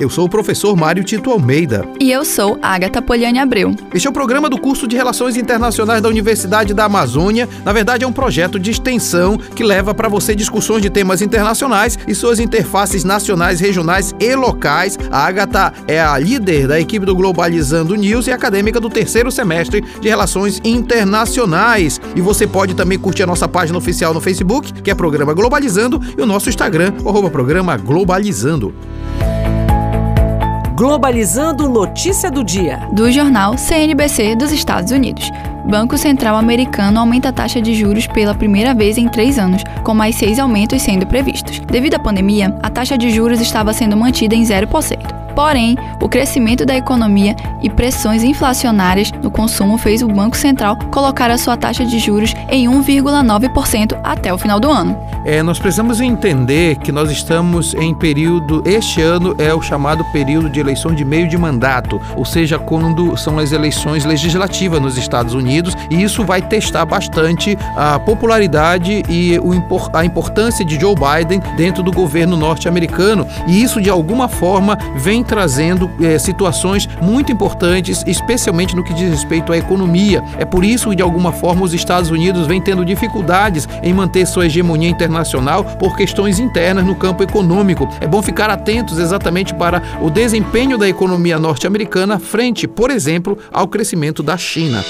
Eu sou o professor Mário Tito Almeida. E eu sou Agatha Poliane Abreu. Este é o programa do curso de Relações Internacionais da Universidade da Amazônia. Na verdade, é um projeto de extensão que leva para você discussões de temas internacionais e suas interfaces nacionais, regionais e locais. A Agatha é a líder da equipe do Globalizando News e acadêmica do terceiro semestre de Relações Internacionais. E você pode também curtir a nossa página oficial no Facebook, que é Programa Globalizando, e o nosso Instagram, arroba Programa Globalizando. Globalizando Notícia do Dia. Do jornal CNBC dos Estados Unidos. Banco Central Americano aumenta a taxa de juros pela primeira vez em três anos, com mais seis aumentos sendo previstos. Devido à pandemia, a taxa de juros estava sendo mantida em 0%. Porém, o crescimento da economia e pressões inflacionárias no consumo fez o Banco Central colocar a sua taxa de juros em 1,9% até o final do ano. É, nós precisamos entender que nós estamos em período, este ano é o chamado período de eleição de meio de mandato, ou seja, quando são as eleições legislativas nos Estados Unidos, e isso vai testar bastante a popularidade e a importância de Joe Biden dentro do governo norte-americano. E isso, de alguma forma, vem trazendo é, situações muito importantes, especialmente no que diz respeito à economia. É por isso que, de alguma forma, os Estados Unidos vêm tendo dificuldades em manter sua hegemonia internacional por questões internas no campo econômico. É bom ficar atentos exatamente para o desempenho da economia norte-americana frente, por exemplo, ao crescimento da China.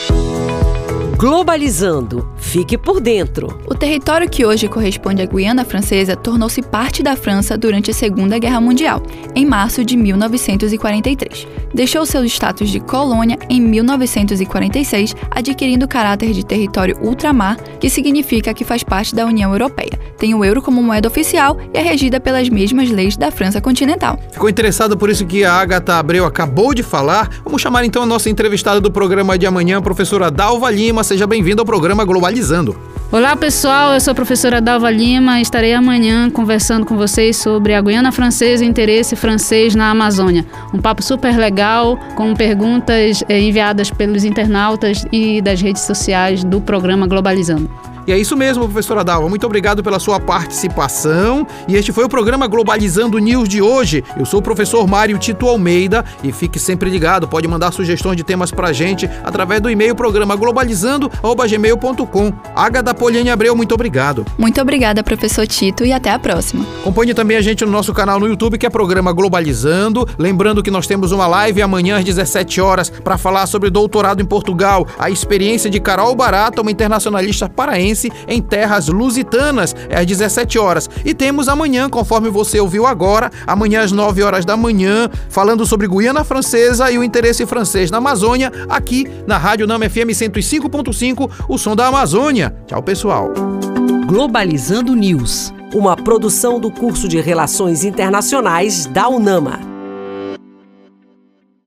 Globalizando. Fique por dentro. O território que hoje corresponde à Guiana Francesa tornou-se parte da França durante a Segunda Guerra Mundial, em março de 1943. Deixou seu status de colônia em 1946, adquirindo caráter de território ultramar, que significa que faz parte da União Europeia. Tem o euro como moeda oficial e é regida pelas mesmas leis da França continental. Ficou interessado por isso que a Agatha Abreu acabou de falar? Vamos chamar então a nossa entrevistada do programa de amanhã, a professora Dalva Lima seja bem-vindo ao programa Globalizando. Olá pessoal, eu sou a professora Dalva Lima e estarei amanhã conversando com vocês sobre a Guiana Francesa e interesse francês na Amazônia. Um papo super legal, com perguntas eh, enviadas pelos internautas e das redes sociais do programa Globalizando. E é isso mesmo, professora Dalva. Muito obrigado pela sua participação. E este foi o programa Globalizando News de hoje. Eu sou o professor Mário Tito Almeida e fique sempre ligado. Pode mandar sugestões de temas pra gente através do e-mail programa globalizando@gmail.com. Agatha Poliane Abreu, muito obrigado. Muito obrigada, professor Tito, e até a próxima. Acompanhe também a gente no nosso canal no YouTube, que é programa Globalizando. Lembrando que nós temos uma live amanhã às 17 horas para falar sobre doutorado em Portugal, a experiência de Carol Barata, uma internacionalista paraense em terras lusitanas, é às 17 horas. E temos amanhã, conforme você ouviu agora, amanhã às 9 horas da manhã, falando sobre Guiana Francesa e o interesse francês na Amazônia, aqui na Rádio Nama FM 105.5, o som da Amazônia. Tchau, pessoal. Globalizando News, uma produção do curso de Relações Internacionais da UNAMA.